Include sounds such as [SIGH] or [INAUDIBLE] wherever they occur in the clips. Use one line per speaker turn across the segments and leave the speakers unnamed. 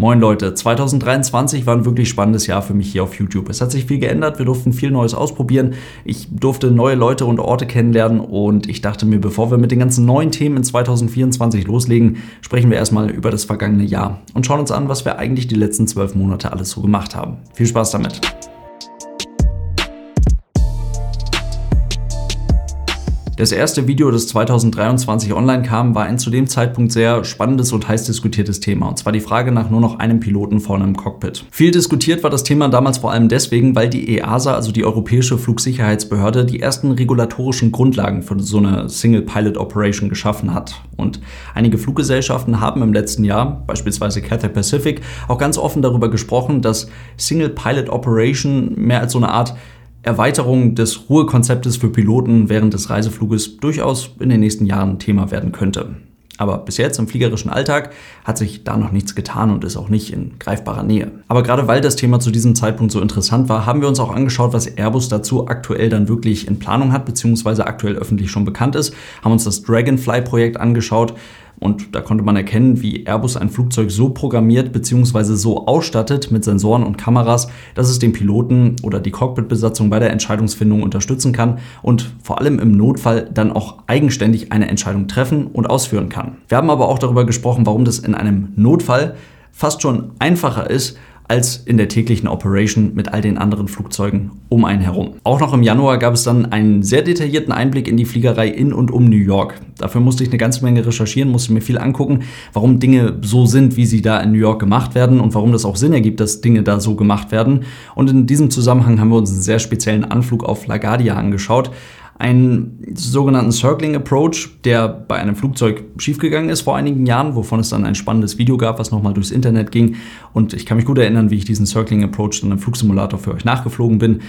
Moin Leute, 2023 war ein wirklich spannendes Jahr für mich hier auf YouTube. Es hat sich viel geändert, wir durften viel Neues ausprobieren, ich durfte neue Leute und Orte kennenlernen und ich dachte mir, bevor wir mit den ganzen neuen Themen in 2024 loslegen, sprechen wir erstmal über das vergangene Jahr und schauen uns an, was wir eigentlich die letzten zwölf Monate alles so gemacht haben. Viel Spaß damit! Das erste Video, das 2023 online kam, war ein zu dem Zeitpunkt sehr spannendes und heiß diskutiertes Thema. Und zwar die Frage nach nur noch einem Piloten vorne im Cockpit. Viel diskutiert war das Thema damals vor allem deswegen, weil die EASA, also die Europäische Flugsicherheitsbehörde, die ersten regulatorischen Grundlagen für so eine Single Pilot Operation geschaffen hat. Und einige Fluggesellschaften haben im letzten Jahr, beispielsweise Cathay Pacific, auch ganz offen darüber gesprochen, dass Single Pilot Operation mehr als so eine Art Erweiterung des Ruhekonzeptes für Piloten während des Reisefluges durchaus in den nächsten Jahren Thema werden könnte. Aber bis jetzt im fliegerischen Alltag hat sich da noch nichts getan und ist auch nicht in greifbarer Nähe. Aber gerade weil das Thema zu diesem Zeitpunkt so interessant war, haben wir uns auch angeschaut, was Airbus dazu aktuell dann wirklich in Planung hat, beziehungsweise aktuell öffentlich schon bekannt ist, haben uns das Dragonfly-Projekt angeschaut, und da konnte man erkennen, wie Airbus ein Flugzeug so programmiert bzw. so ausstattet mit Sensoren und Kameras, dass es den Piloten oder die Cockpitbesatzung bei der Entscheidungsfindung unterstützen kann und vor allem im Notfall dann auch eigenständig eine Entscheidung treffen und ausführen kann. Wir haben aber auch darüber gesprochen, warum das in einem Notfall fast schon einfacher ist, als in der täglichen Operation mit all den anderen Flugzeugen um einen herum. Auch noch im Januar gab es dann einen sehr detaillierten Einblick in die Fliegerei in und um New York. Dafür musste ich eine ganze Menge recherchieren, musste mir viel angucken, warum Dinge so sind, wie sie da in New York gemacht werden und warum das auch Sinn ergibt, dass Dinge da so gemacht werden. Und in diesem Zusammenhang haben wir uns einen sehr speziellen Anflug auf LaGuardia angeschaut einen sogenannten Circling Approach, der bei einem Flugzeug schiefgegangen ist vor einigen Jahren, wovon es dann ein spannendes Video gab, was nochmal durchs Internet ging. Und ich kann mich gut erinnern, wie ich diesen Circling Approach dann im Flugsimulator für euch nachgeflogen bin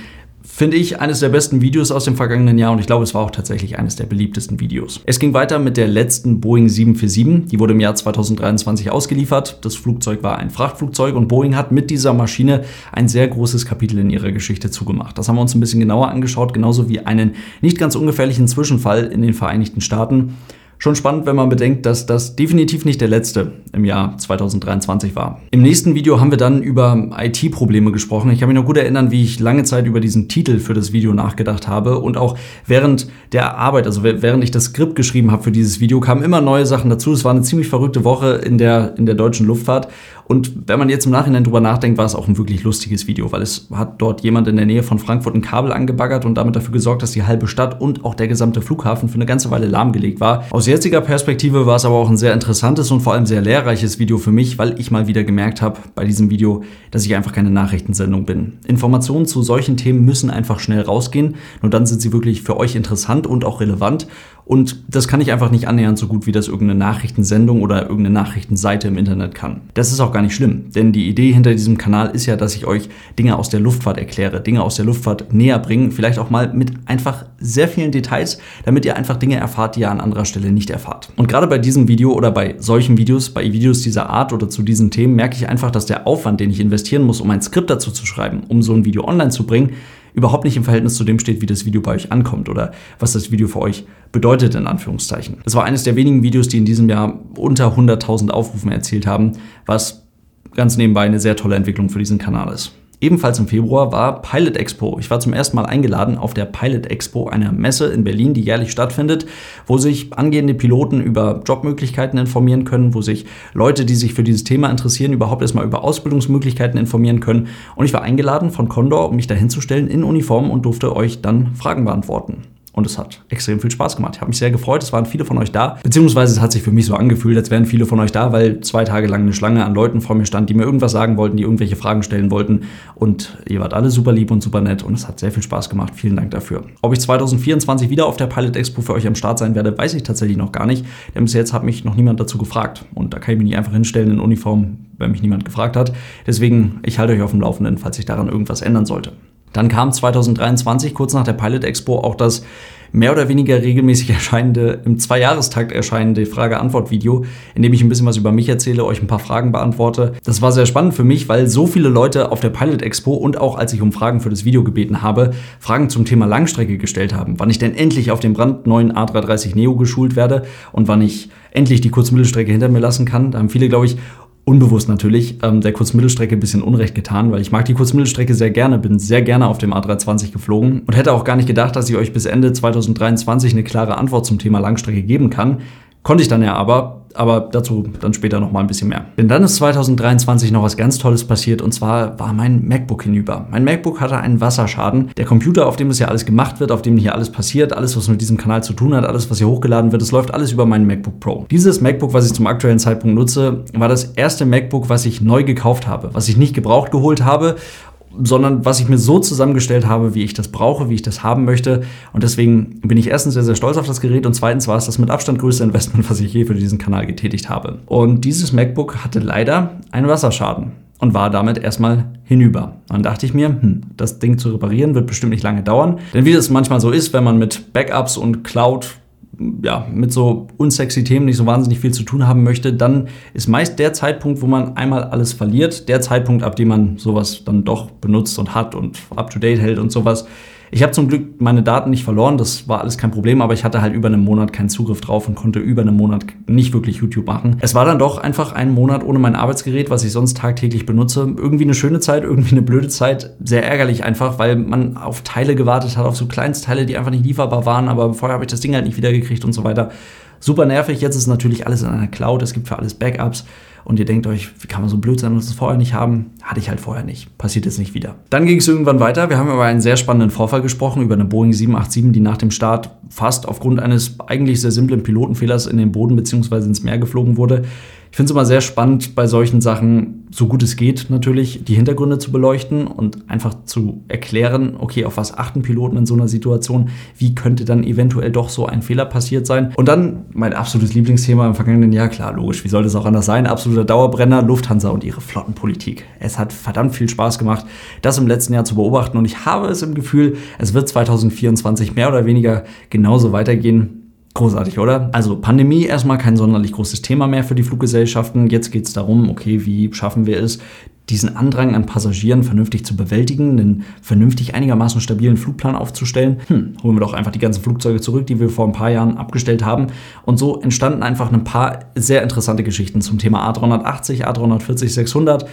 finde ich, eines der besten Videos aus dem vergangenen Jahr und ich glaube, es war auch tatsächlich eines der beliebtesten Videos. Es ging weiter mit der letzten Boeing 747, die wurde im Jahr 2023 ausgeliefert. Das Flugzeug war ein Frachtflugzeug und Boeing hat mit dieser Maschine ein sehr großes Kapitel in ihrer Geschichte zugemacht. Das haben wir uns ein bisschen genauer angeschaut, genauso wie einen nicht ganz ungefährlichen Zwischenfall in den Vereinigten Staaten. Schon spannend, wenn man bedenkt, dass das definitiv nicht der letzte im Jahr 2023 war. Im nächsten Video haben wir dann über IT-Probleme gesprochen. Ich kann mich noch gut erinnern, wie ich lange Zeit über diesen Titel für das Video nachgedacht habe und auch während der Arbeit, also während ich das Skript geschrieben habe für dieses Video, kamen immer neue Sachen dazu. Es war eine ziemlich verrückte Woche in der, in der deutschen Luftfahrt und wenn man jetzt im Nachhinein drüber nachdenkt, war es auch ein wirklich lustiges Video, weil es hat dort jemand in der Nähe von Frankfurt ein Kabel angebaggert und damit dafür gesorgt, dass die halbe Stadt und auch der gesamte Flughafen für eine ganze Weile lahmgelegt war. Aus jetziger Perspektive war es aber auch ein sehr interessantes und vor allem sehr lehrreiches Video für mich, weil ich mal wieder gemerkt habe bei diesem Video, dass ich einfach keine Nachrichtensendung bin. Informationen zu solchen Themen müssen einfach schnell rausgehen, nur dann sind sie wirklich für euch interessant und auch relevant und das kann ich einfach nicht annähernd so gut, wie das irgendeine Nachrichtensendung oder irgendeine Nachrichtenseite im Internet kann. Das ist auch gar nicht schlimm, denn die Idee hinter diesem Kanal ist ja, dass ich euch Dinge aus der Luftfahrt erkläre, Dinge aus der Luftfahrt näher bringen, vielleicht auch mal mit einfach sehr vielen Details, damit ihr einfach Dinge erfahrt, die ihr an anderer Stelle nicht erfahrt. Und gerade bei diesem Video oder bei solchen Videos, bei Videos dieser Art oder zu diesen Themen, merke ich einfach, dass der Aufwand, den ich investieren muss, um ein Skript dazu zu schreiben, um so ein Video online zu bringen, überhaupt nicht im Verhältnis zu dem steht, wie das Video bei euch ankommt oder was das Video für euch bedeutet, in Anführungszeichen. Das war eines der wenigen Videos, die in diesem Jahr unter 100.000 Aufrufen erzielt haben, was ganz nebenbei eine sehr tolle Entwicklung für diesen Kanal ist. Ebenfalls im Februar war Pilot Expo. Ich war zum ersten Mal eingeladen auf der Pilot Expo, einer Messe in Berlin, die jährlich stattfindet, wo sich angehende Piloten über Jobmöglichkeiten informieren können, wo sich Leute, die sich für dieses Thema interessieren, überhaupt erstmal über Ausbildungsmöglichkeiten informieren können. Und ich war eingeladen von Condor, um mich dahinzustellen in Uniform und durfte euch dann Fragen beantworten. Und es hat extrem viel Spaß gemacht. Ich habe mich sehr gefreut. Es waren viele von euch da. Beziehungsweise es hat sich für mich so angefühlt, als wären viele von euch da, weil zwei Tage lang eine Schlange an Leuten vor mir stand, die mir irgendwas sagen wollten, die irgendwelche Fragen stellen wollten. Und ihr wart alle super lieb und super nett. Und es hat sehr viel Spaß gemacht. Vielen Dank dafür. Ob ich 2024 wieder auf der Pilot Expo für euch am Start sein werde, weiß ich tatsächlich noch gar nicht. Denn bis jetzt hat mich noch niemand dazu gefragt. Und da kann ich mich nicht einfach hinstellen in Uniform, wenn mich niemand gefragt hat. Deswegen, ich halte euch auf dem Laufenden, falls sich daran irgendwas ändern sollte. Dann kam 2023, kurz nach der Pilot Expo, auch das mehr oder weniger regelmäßig [LAUGHS] erscheinende, im Zweijahrestakt erscheinende Frage-Antwort-Video, in dem ich ein bisschen was über mich erzähle, euch ein paar Fragen beantworte. Das war sehr spannend für mich, weil so viele Leute auf der Pilot Expo und auch als ich um Fragen für das Video gebeten habe, Fragen zum Thema Langstrecke gestellt haben. Wann ich denn endlich auf dem brandneuen A330 Neo geschult werde und wann ich endlich die Kurzmittelstrecke hinter mir lassen kann. Da haben viele, glaube ich, unbewusst natürlich, ähm, der Kurzmittelstrecke ein bisschen Unrecht getan, weil ich mag die Kurzmittelstrecke sehr gerne, bin sehr gerne auf dem A320 geflogen und hätte auch gar nicht gedacht, dass ich euch bis Ende 2023 eine klare Antwort zum Thema Langstrecke geben kann. Konnte ich dann ja aber, aber dazu dann später noch mal ein bisschen mehr. Denn dann ist 2023 noch was ganz Tolles passiert und zwar war mein MacBook hinüber. Mein MacBook hatte einen Wasserschaden. Der Computer, auf dem es ja alles gemacht wird, auf dem hier alles passiert, alles, was mit diesem Kanal zu tun hat, alles, was hier hochgeladen wird, es läuft alles über meinen MacBook Pro. Dieses MacBook, was ich zum aktuellen Zeitpunkt nutze, war das erste MacBook, was ich neu gekauft habe, was ich nicht gebraucht geholt habe sondern was ich mir so zusammengestellt habe, wie ich das brauche, wie ich das haben möchte. Und deswegen bin ich erstens sehr, sehr stolz auf das Gerät und zweitens war es das mit Abstand größte Investment, [LAUGHS] was ich je für diesen Kanal getätigt habe. Und dieses MacBook hatte leider einen Wasserschaden und war damit erstmal hinüber. Dann dachte ich mir, hm, das Ding zu reparieren wird bestimmt nicht lange dauern. Denn wie das manchmal so ist, wenn man mit Backups und Cloud ja, mit so unsexy Themen nicht so wahnsinnig viel zu tun haben möchte, dann ist meist der Zeitpunkt, wo man einmal alles verliert, der Zeitpunkt, ab dem man sowas dann doch benutzt und hat und up-to-date hält und sowas. Ich habe zum Glück meine Daten nicht verloren, das war alles kein Problem, aber ich hatte halt über einen Monat keinen Zugriff drauf und konnte über einen Monat nicht wirklich YouTube machen. Es war dann doch einfach ein Monat ohne mein Arbeitsgerät, was ich sonst tagtäglich benutze. Irgendwie eine schöne Zeit, irgendwie eine blöde Zeit. Sehr ärgerlich einfach, weil man auf Teile gewartet hat, auf so Kleinstteile, die einfach nicht lieferbar waren, aber vorher habe ich das Ding halt nicht wiedergekriegt und so weiter. Super nervig. Jetzt ist natürlich alles in einer Cloud. Es gibt für alles Backups. Und ihr denkt euch, wie kann man so blöd sein und das vorher nicht haben? Hatte ich halt vorher nicht. Passiert jetzt nicht wieder. Dann ging es irgendwann weiter. Wir haben über einen sehr spannenden Vorfall gesprochen, über eine Boeing 787, die nach dem Start fast aufgrund eines eigentlich sehr simplen Pilotenfehlers in den Boden bzw. ins Meer geflogen wurde. Ich finde es immer sehr spannend, bei solchen Sachen, so gut es geht, natürlich die Hintergründe zu beleuchten und einfach zu erklären, okay, auf was achten Piloten in so einer Situation, wie könnte dann eventuell doch so ein Fehler passiert sein. Und dann mein absolutes Lieblingsthema im vergangenen Jahr, klar, logisch, wie soll das auch anders sein, absoluter Dauerbrenner, Lufthansa und ihre Flottenpolitik. Es hat verdammt viel Spaß gemacht, das im letzten Jahr zu beobachten und ich habe es im Gefühl, es wird 2024 mehr oder weniger genauso weitergehen Großartig, oder? Also Pandemie erstmal kein sonderlich großes Thema mehr für die Fluggesellschaften. Jetzt geht es darum, okay, wie schaffen wir es, diesen Andrang an Passagieren vernünftig zu bewältigen, einen vernünftig einigermaßen stabilen Flugplan aufzustellen. Hm, holen wir doch einfach die ganzen Flugzeuge zurück, die wir vor ein paar Jahren abgestellt haben. Und so entstanden einfach ein paar sehr interessante Geschichten zum Thema A380, A340, 600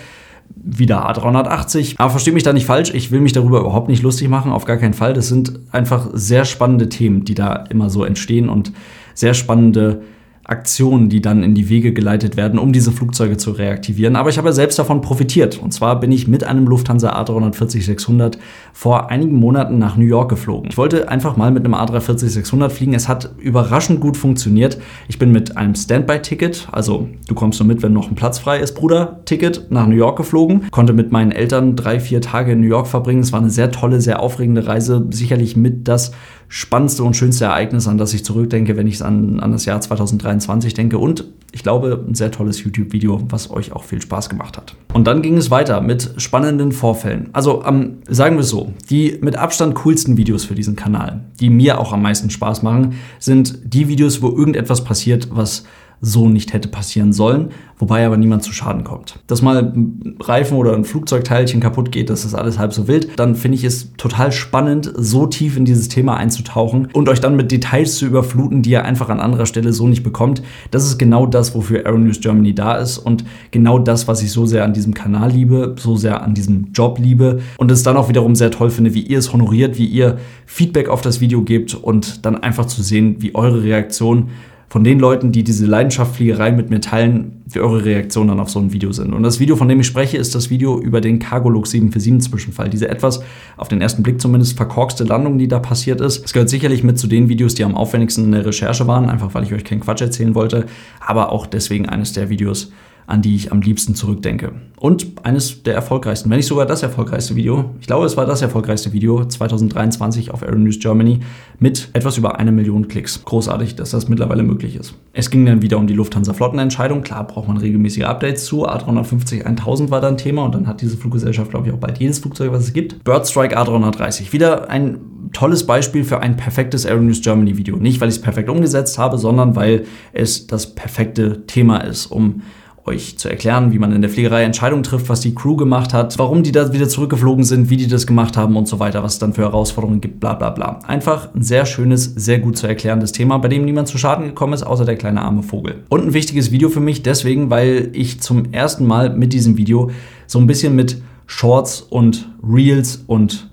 wieder A380. Aber verstehe mich da nicht falsch, ich will mich darüber überhaupt nicht lustig machen, auf gar keinen Fall. Das sind einfach sehr spannende Themen, die da immer so entstehen und sehr spannende Aktionen, die dann in die Wege geleitet werden, um diese Flugzeuge zu reaktivieren. Aber ich habe selbst davon profitiert. Und zwar bin ich mit einem Lufthansa A340-600 vor einigen Monaten nach New York geflogen. Ich wollte einfach mal mit einem A340-600 fliegen. Es hat überraschend gut funktioniert. Ich bin mit einem Standby-Ticket, also du kommst nur mit, wenn noch ein Platz frei ist, Bruder, Ticket nach New York geflogen. Konnte mit meinen Eltern drei, vier Tage in New York verbringen. Es war eine sehr tolle, sehr aufregende Reise. Sicherlich mit das spannendste und schönste Ereignis, an das ich zurückdenke, wenn ich an, an das Jahr 2023 denke. Und ich glaube, ein sehr tolles YouTube-Video, was euch auch viel Spaß gemacht hat. Und dann ging es weiter mit spannenden Vorfällen. Also ähm, sagen wir es so, die mit Abstand coolsten Videos für diesen Kanal, die mir auch am meisten Spaß machen, sind die Videos, wo irgendetwas passiert, was so nicht hätte passieren sollen, wobei aber niemand zu Schaden kommt. Dass mal ein Reifen oder ein Flugzeugteilchen kaputt geht, das ist alles halb so wild, dann finde ich es total spannend, so tief in dieses Thema einzutauchen und euch dann mit Details zu überfluten, die ihr einfach an anderer Stelle so nicht bekommt. Das ist genau das, wofür Aero News Germany da ist und genau das, was ich so sehr an diesem Kanal liebe, so sehr an diesem Job liebe und es dann auch wiederum sehr toll finde, wie ihr es honoriert, wie ihr Feedback auf das Video gebt und dann einfach zu sehen, wie eure Reaktion von den Leuten, die diese Leidenschaft Fliegerei mit mir teilen, wie eure Reaktionen dann auf so ein Video sind. Und das Video, von dem ich spreche, ist das Video über den Cargolux 747 Zwischenfall. Diese etwas, auf den ersten Blick zumindest, verkorkste Landung, die da passiert ist. Es gehört sicherlich mit zu den Videos, die am aufwendigsten in der Recherche waren, einfach weil ich euch keinen Quatsch erzählen wollte, aber auch deswegen eines der Videos, an die ich am liebsten zurückdenke. Und eines der erfolgreichsten, wenn nicht sogar das erfolgreichste Video, ich glaube, es war das erfolgreichste Video 2023 auf Aero News Germany mit etwas über eine Million Klicks. Großartig, dass das mittlerweile möglich ist. Es ging dann wieder um die Lufthansa-Flottenentscheidung. Klar braucht man regelmäßige Updates zu. A350 1000 war dann Thema und dann hat diese Fluggesellschaft, glaube ich, auch bald jedes Flugzeug, was es gibt. Birdstrike A330. Wieder ein tolles Beispiel für ein perfektes Aero News Germany Video. Nicht, weil ich es perfekt umgesetzt habe, sondern weil es das perfekte Thema ist, um euch zu erklären, wie man in der Fliegerei Entscheidungen trifft, was die Crew gemacht hat, warum die da wieder zurückgeflogen sind, wie die das gemacht haben und so weiter, was es dann für Herausforderungen gibt, bla bla bla. Einfach ein sehr schönes, sehr gut zu erklärendes Thema, bei dem niemand zu Schaden gekommen ist, außer der kleine arme Vogel. Und ein wichtiges Video für mich deswegen, weil ich zum ersten Mal mit diesem Video so ein bisschen mit Shorts und Reels und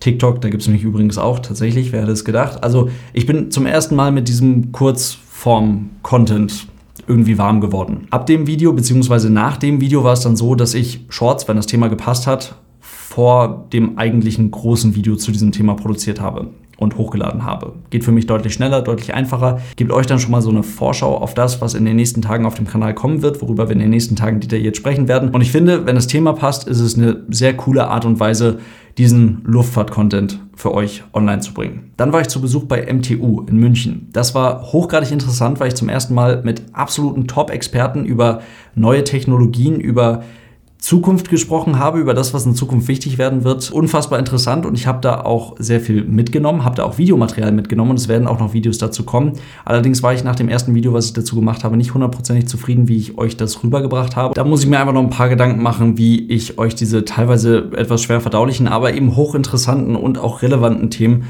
TikTok, da gibt es mich übrigens auch tatsächlich, wer hätte es gedacht. Also ich bin zum ersten Mal mit diesem Kurzform-Content irgendwie warm geworden. Ab dem Video, beziehungsweise nach dem Video war es dann so, dass ich Shorts, wenn das Thema gepasst hat, vor dem eigentlichen großen Video zu diesem Thema produziert habe und hochgeladen habe. Geht für mich deutlich schneller, deutlich einfacher. Gebt euch dann schon mal so eine Vorschau auf das, was in den nächsten Tagen auf dem Kanal kommen wird, worüber wir in den nächsten Tagen detailliert sprechen werden. Und ich finde, wenn das Thema passt, ist es eine sehr coole Art und Weise, diesen Luftfahrt-Content für euch online zu bringen. Dann war ich zu Besuch bei MTU in München. Das war hochgradig interessant, weil ich zum ersten Mal mit absoluten Top-Experten über neue Technologien, über Zukunft gesprochen habe, über das, was in Zukunft wichtig werden wird. Unfassbar interessant und ich habe da auch sehr viel mitgenommen, habe da auch Videomaterial mitgenommen und es werden auch noch Videos dazu kommen. Allerdings war ich nach dem ersten Video, was ich dazu gemacht habe, nicht hundertprozentig zufrieden, wie ich euch das rübergebracht habe. Da muss ich mir einfach noch ein paar Gedanken machen, wie ich euch diese teilweise etwas schwer verdaulichen, aber eben hochinteressanten und auch relevanten Themen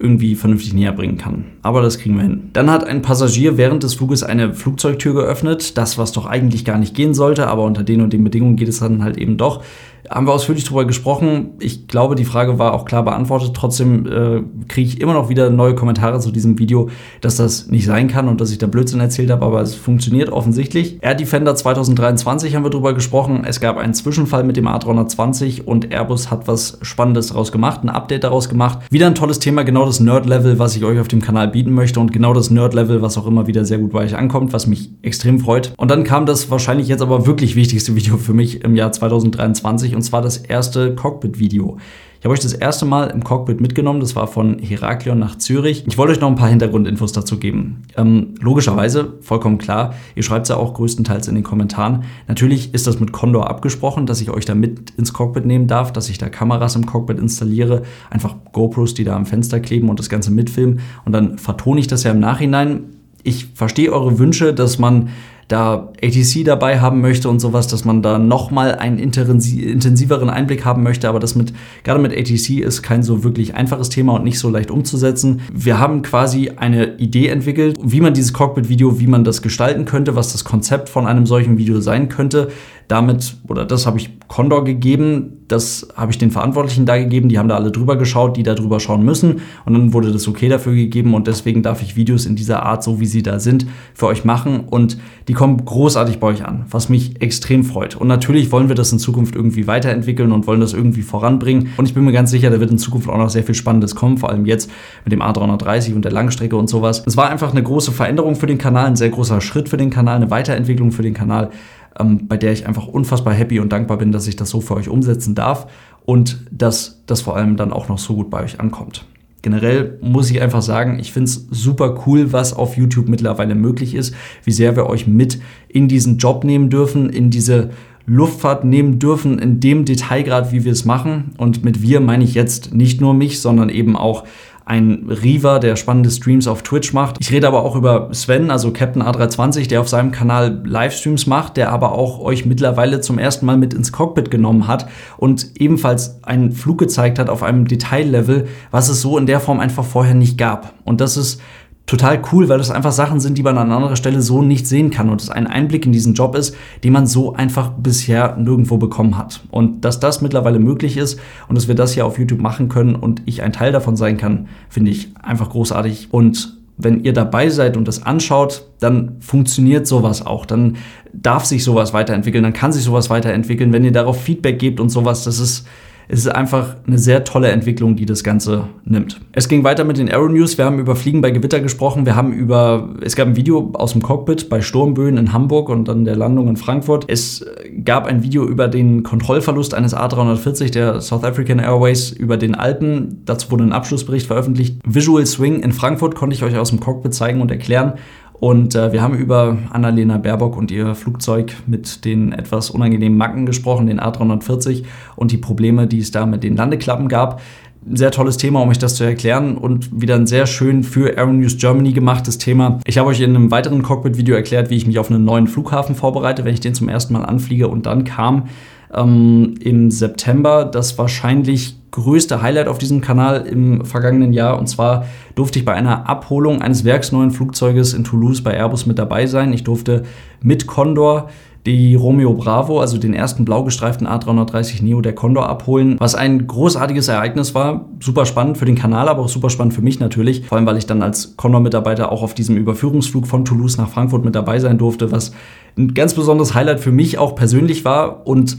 irgendwie vernünftig näher bringen kann. Aber das kriegen wir hin. Dann hat ein Passagier während des Fluges eine Flugzeugtür geöffnet, das was doch eigentlich gar nicht gehen sollte, aber unter den und den Bedingungen geht es dann halt eben doch haben wir ausführlich darüber gesprochen. Ich glaube, die Frage war auch klar beantwortet. Trotzdem äh, kriege ich immer noch wieder neue Kommentare zu diesem Video, dass das nicht sein kann und dass ich da Blödsinn erzählt habe, aber es funktioniert offensichtlich. Air Defender 2023 haben wir darüber gesprochen. Es gab einen Zwischenfall mit dem A320 und Airbus hat was Spannendes daraus gemacht, ein Update daraus gemacht. Wieder ein tolles Thema, genau das Nerd-Level, was ich euch auf dem Kanal bieten möchte und genau das Nerd-Level, was auch immer wieder sehr gut bei euch ankommt, was mich extrem freut. Und dann kam das wahrscheinlich jetzt aber wirklich wichtigste Video für mich im Jahr 2023 und zwar das erste Cockpit-Video. Ich habe euch das erste Mal im Cockpit mitgenommen, das war von Heraklion nach Zürich. Ich wollte euch noch ein paar Hintergrundinfos dazu geben. Ähm, logischerweise, vollkommen klar, ihr schreibt es ja auch größtenteils in den Kommentaren. Natürlich ist das mit Condor abgesprochen, dass ich euch da mit ins Cockpit nehmen darf, dass ich da Kameras im Cockpit installiere, einfach GoPros, die da am Fenster kleben und das Ganze mitfilmen. Und dann vertone ich das ja im Nachhinein. Ich verstehe eure Wünsche, dass man da ATC dabei haben möchte und sowas, dass man da nochmal einen intensiveren Einblick haben möchte, aber das mit, gerade mit ATC ist kein so wirklich einfaches Thema und nicht so leicht umzusetzen. Wir haben quasi eine Idee entwickelt, wie man dieses Cockpit-Video, wie man das gestalten könnte, was das Konzept von einem solchen Video sein könnte. Damit, oder das habe ich Condor gegeben, das habe ich den Verantwortlichen da gegeben, die haben da alle drüber geschaut, die da drüber schauen müssen. Und dann wurde das okay dafür gegeben. Und deswegen darf ich Videos in dieser Art, so wie sie da sind, für euch machen. Und die kommen großartig bei euch an, was mich extrem freut. Und natürlich wollen wir das in Zukunft irgendwie weiterentwickeln und wollen das irgendwie voranbringen. Und ich bin mir ganz sicher, da wird in Zukunft auch noch sehr viel Spannendes kommen, vor allem jetzt mit dem A330 und der Langstrecke und sowas. Es war einfach eine große Veränderung für den Kanal, ein sehr großer Schritt für den Kanal, eine Weiterentwicklung für den Kanal ähm, bei der ich einfach unfassbar happy und dankbar bin, dass ich das so für euch umsetzen darf und dass das vor allem dann auch noch so gut bei euch ankommt. Generell muss ich einfach sagen, ich finde es super cool, was auf YouTube mittlerweile möglich ist, wie sehr wir euch mit in diesen Job nehmen dürfen, in diese Luftfahrt nehmen dürfen, in dem Detailgrad, wie wir es machen. Und mit wir meine ich jetzt nicht nur mich, sondern eben auch ein Riva, der spannende Streams auf Twitch macht. Ich rede aber auch über Sven, also Captain A320, der auf seinem Kanal Livestreams macht, der aber auch euch mittlerweile zum ersten Mal mit ins Cockpit genommen hat und ebenfalls einen Flug gezeigt hat auf einem Detaillevel, was es so in der Form einfach vorher nicht gab. Und das ist total cool, weil das einfach Sachen sind, die man an anderer Stelle so nicht sehen kann und es ein Einblick in diesen Job ist, den man so einfach bisher nirgendwo bekommen hat. Und dass das mittlerweile möglich ist und dass wir das hier auf YouTube machen können und ich ein Teil davon sein kann, finde ich einfach großartig und wenn ihr dabei seid und das anschaut, dann funktioniert sowas auch. Dann darf sich sowas weiterentwickeln, dann kann sich sowas weiterentwickeln. Wenn ihr darauf Feedback gebt und sowas, das ist, es ist einfach eine sehr tolle Entwicklung, die das Ganze nimmt. Es ging weiter mit den Aero News. Wir haben über Fliegen bei Gewitter gesprochen. Wir haben über, es gab ein Video aus dem Cockpit bei Sturmböen in Hamburg und dann der Landung in Frankfurt. Es gab ein Video über den Kontrollverlust eines A340 der South African Airways über den Alpen. Dazu wurde ein Abschlussbericht veröffentlicht. Visual Swing in Frankfurt konnte ich euch aus dem Cockpit zeigen und erklären. Und äh, wir haben über Annalena Baerbock und ihr Flugzeug mit den etwas unangenehmen Macken gesprochen, den A340 und die Probleme, die es da mit den Landeklappen gab. ein sehr tolles Thema, um euch das zu erklären und wieder ein sehr schön für Aeronews Germany gemachtes Thema. Ich habe euch in einem weiteren Cockpit-Video erklärt, wie ich mich auf einen neuen Flughafen vorbereite, wenn ich den zum ersten Mal anfliege und dann kam ähm, im September das wahrscheinlich größte Highlight auf diesem Kanal im vergangenen Jahr. Und zwar durfte ich bei einer Abholung eines werksneuen Flugzeuges in Toulouse bei Airbus mit dabei sein. Ich durfte mit Condor die Romeo Bravo, also den ersten blau gestreiften A330 Neo der Condor abholen, was ein großartiges Ereignis war. Super spannend für den Kanal, aber auch super spannend für mich natürlich. Vor allem, weil ich dann als Condor-Mitarbeiter auch auf diesem Überführungsflug von Toulouse nach Frankfurt mit dabei sein durfte, was ein ganz besonderes Highlight für mich auch persönlich war und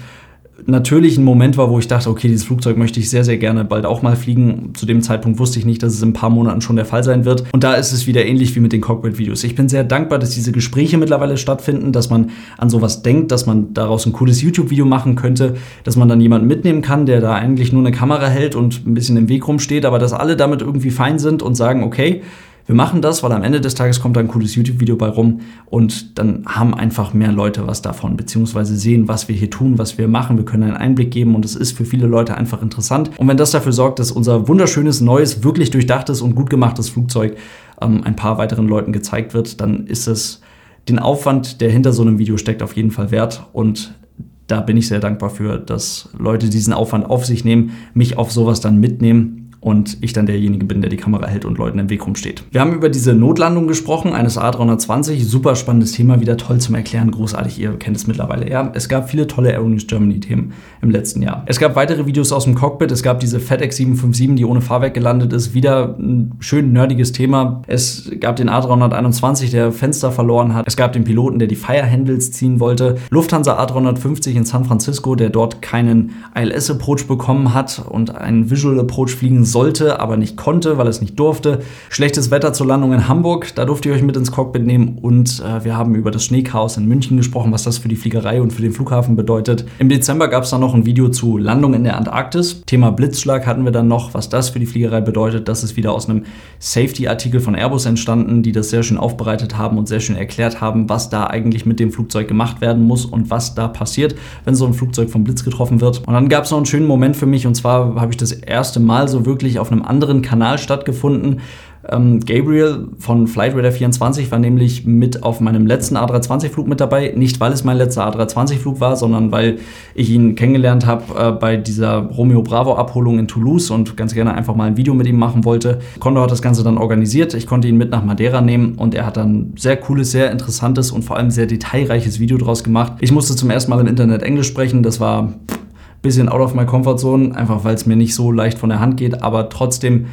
natürlich ein Moment war, wo ich dachte, okay, dieses Flugzeug möchte ich sehr, sehr gerne bald auch mal fliegen. Zu dem Zeitpunkt wusste ich nicht, dass es in ein paar Monaten schon der Fall sein wird. Und da ist es wieder ähnlich wie mit den Cockpit-Videos. Ich bin sehr dankbar, dass diese Gespräche mittlerweile stattfinden, dass man an sowas denkt, dass man daraus ein cooles YouTube-Video machen könnte, dass man dann jemanden mitnehmen kann, der da eigentlich nur eine Kamera hält und ein bisschen im Weg rumsteht, aber dass alle damit irgendwie fein sind und sagen, okay, wir machen das, weil am Ende des Tages kommt da ein cooles YouTube-Video bei rum und dann haben einfach mehr Leute was davon, beziehungsweise sehen, was wir hier tun, was wir machen. Wir können einen Einblick geben und es ist für viele Leute einfach interessant. Und wenn das dafür sorgt, dass unser wunderschönes, neues, wirklich durchdachtes und gut gemachtes Flugzeug ähm, ein paar weiteren Leuten gezeigt wird, dann ist es den Aufwand, der hinter so einem Video steckt, auf jeden Fall wert und da bin ich sehr dankbar für, dass Leute diesen Aufwand auf sich nehmen, mich auf sowas dann mitnehmen und ich dann derjenige bin, der die Kamera hält und Leuten im Weg rumsteht. Wir haben über diese Notlandung gesprochen, eines A320, super spannendes Thema, wieder toll zum Erklären, großartig, ihr kennt es mittlerweile. Ja, es gab viele tolle Aeronews Germany Themen im letzten Jahr. Es gab weitere Videos aus dem Cockpit, es gab diese FedEx 757, die ohne Fahrwerk gelandet ist, wieder ein schön nerdiges Thema. Es gab den A321, der Fenster verloren hat. Es gab den Piloten, der die Fire Handles ziehen wollte. Lufthansa A350 in San Francisco, der dort keinen ILS Approach bekommen hat und einen Visual Approach fliegen sollte, aber nicht konnte, weil es nicht durfte. Schlechtes Wetter zur Landung in Hamburg, da durfte ich euch mit ins Cockpit nehmen und äh, wir haben über das Schneechaos in München gesprochen, was das für die Fliegerei und für den Flughafen bedeutet. Im Dezember gab es dann noch ein Video zu Landung in der Antarktis. Thema Blitzschlag hatten wir dann noch, was das für die Fliegerei bedeutet. Das ist wieder aus einem Safety-Artikel von Airbus entstanden, die das sehr schön aufbereitet haben und sehr schön erklärt haben, was da eigentlich mit dem Flugzeug gemacht werden muss und was da passiert, wenn so ein Flugzeug vom Blitz getroffen wird. Und dann gab es noch einen schönen Moment für mich und zwar habe ich das erste Mal so wirklich wirklich auf einem anderen Kanal stattgefunden. Ähm, Gabriel von Flightradar 24 war nämlich mit auf meinem letzten A320-Flug mit dabei. Nicht, weil es mein letzter A320-Flug war, sondern weil ich ihn kennengelernt habe äh, bei dieser Romeo Bravo-Abholung in Toulouse und ganz gerne einfach mal ein Video mit ihm machen wollte. Condor hat das Ganze dann organisiert. Ich konnte ihn mit nach Madeira nehmen und er hat dann sehr cooles, sehr interessantes und vor allem sehr detailreiches Video draus gemacht. Ich musste zum ersten Mal im Internet Englisch sprechen. Das war bisschen out of my comfort zone, einfach weil es mir nicht so leicht von der Hand geht, aber trotzdem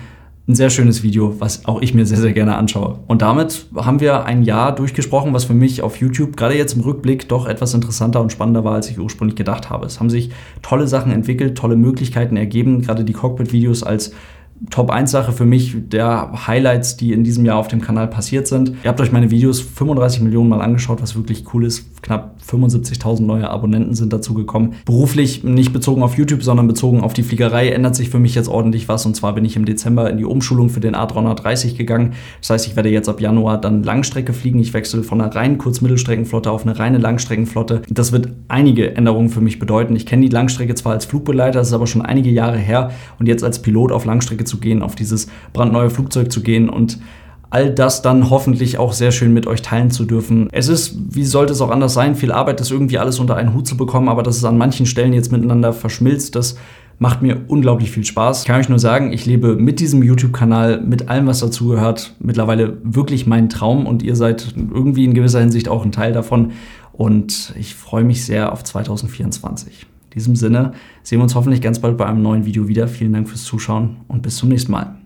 ein sehr schönes Video, was auch ich mir sehr, sehr gerne anschaue. Und damit haben wir ein Jahr durchgesprochen, was für mich auf YouTube gerade jetzt im Rückblick doch etwas interessanter und spannender war, als ich ursprünglich gedacht habe. Es haben sich tolle Sachen entwickelt, tolle Möglichkeiten ergeben, gerade die Cockpit-Videos als Top-1-Sache für mich der Highlights, die in diesem Jahr auf dem Kanal passiert sind. Ihr habt euch meine Videos 35 Millionen Mal angeschaut, was wirklich cool ist. Knapp 75.000 neue Abonnenten sind dazu gekommen. Beruflich nicht bezogen auf YouTube, sondern bezogen auf die Fliegerei ändert sich für mich jetzt ordentlich was. Und zwar bin ich im Dezember in die Umschulung für den A330 gegangen. Das heißt, ich werde jetzt ab Januar dann Langstrecke fliegen. Ich wechsle von einer reinen Kurz-Mittelstreckenflotte auf eine reine Langstreckenflotte. Das wird einige Änderungen für mich bedeuten. Ich kenne die Langstrecke zwar als Flugbegleiter, das ist aber schon einige Jahre her. Und jetzt als Pilot auf Langstrecke zu gehen, auf dieses brandneue Flugzeug zu gehen und all das dann hoffentlich auch sehr schön mit euch teilen zu dürfen. Es ist, wie sollte es auch anders sein, viel Arbeit, das irgendwie alles unter einen Hut zu bekommen, aber dass es an manchen Stellen jetzt miteinander verschmilzt, das macht mir unglaublich viel Spaß. Kann ich nur sagen, ich lebe mit diesem YouTube-Kanal, mit allem, was dazugehört, mittlerweile wirklich meinen Traum und ihr seid irgendwie in gewisser Hinsicht auch ein Teil davon und ich freue mich sehr auf 2024. In diesem Sinne sehen wir uns hoffentlich ganz bald bei einem neuen Video wieder. Vielen Dank fürs Zuschauen und bis zum nächsten Mal.